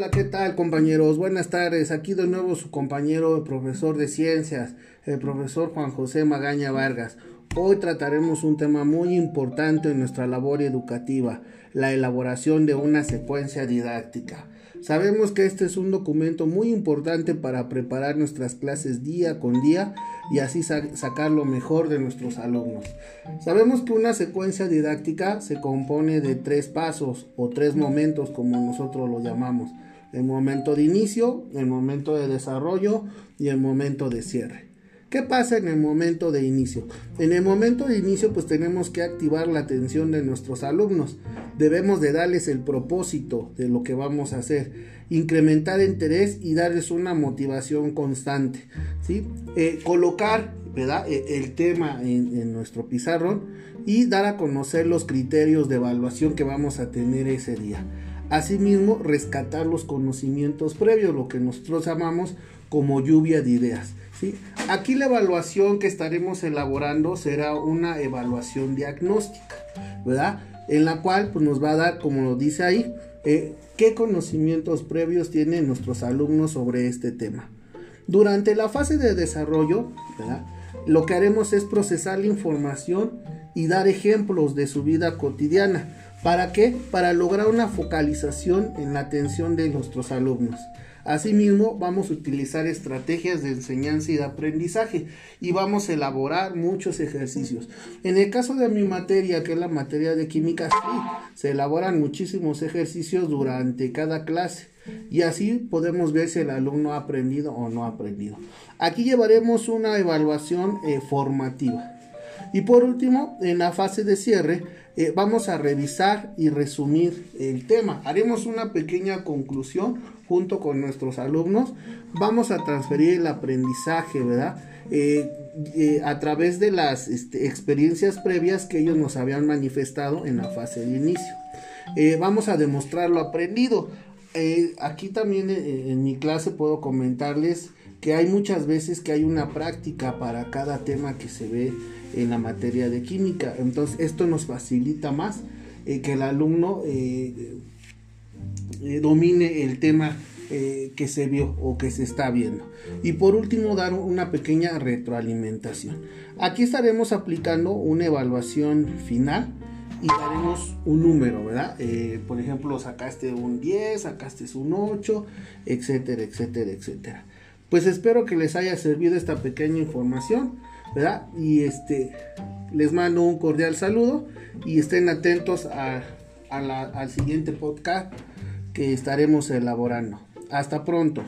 Hola, ¿qué tal compañeros? Buenas tardes. Aquí de nuevo su compañero, el profesor de ciencias, el profesor Juan José Magaña Vargas. Hoy trataremos un tema muy importante en nuestra labor educativa, la elaboración de una secuencia didáctica. Sabemos que este es un documento muy importante para preparar nuestras clases día con día y así sacar lo mejor de nuestros alumnos. Sabemos que una secuencia didáctica se compone de tres pasos o tres momentos como nosotros lo llamamos. El momento de inicio, el momento de desarrollo y el momento de cierre. ¿Qué pasa en el momento de inicio? En el momento de inicio pues tenemos que activar la atención de nuestros alumnos. Debemos de darles el propósito de lo que vamos a hacer, incrementar interés y darles una motivación constante. ¿sí? Eh, colocar ¿verdad? E, el tema en, en nuestro pizarrón y dar a conocer los criterios de evaluación que vamos a tener ese día. Asimismo, rescatar los conocimientos previos, lo que nosotros llamamos como lluvia de ideas. ¿sí? Aquí la evaluación que estaremos elaborando será una evaluación diagnóstica, ¿verdad? En la cual pues, nos va a dar, como lo dice ahí, eh, qué conocimientos previos tienen nuestros alumnos sobre este tema. Durante la fase de desarrollo, ¿verdad? lo que haremos es procesar la información y dar ejemplos de su vida cotidiana. ¿Para qué? Para lograr una focalización en la atención de nuestros alumnos. Asimismo, vamos a utilizar estrategias de enseñanza y de aprendizaje y vamos a elaborar muchos ejercicios. En el caso de mi materia, que es la materia de química, sí, se elaboran muchísimos ejercicios durante cada clase y así podemos ver si el alumno ha aprendido o no ha aprendido. Aquí llevaremos una evaluación eh, formativa. Y por último, en la fase de cierre, eh, vamos a revisar y resumir el tema. Haremos una pequeña conclusión junto con nuestros alumnos. Vamos a transferir el aprendizaje, ¿verdad? Eh, eh, a través de las este, experiencias previas que ellos nos habían manifestado en la fase de inicio. vamos a demostrar lo aprendido. aquí también en mi clase puedo comentarles que hay muchas veces que hay una práctica para cada tema que se ve en la materia de química. Entonces esto nos facilita más eh, que el alumno eh, eh, domine el tema que se vio o que se está viendo. Y por último, dar una pequeña retroalimentación. Aquí estaremos aplicando una evaluación final y daremos un número, ¿verdad? por ejemplo, sacaste un 10, sacaste un 8, etcétera, etcétera, etcétera. Pues espero que les haya servido esta pequeña información, ¿verdad? Y este, les mando un cordial saludo y estén atentos al siguiente podcast que estaremos elaborando. Hasta pronto.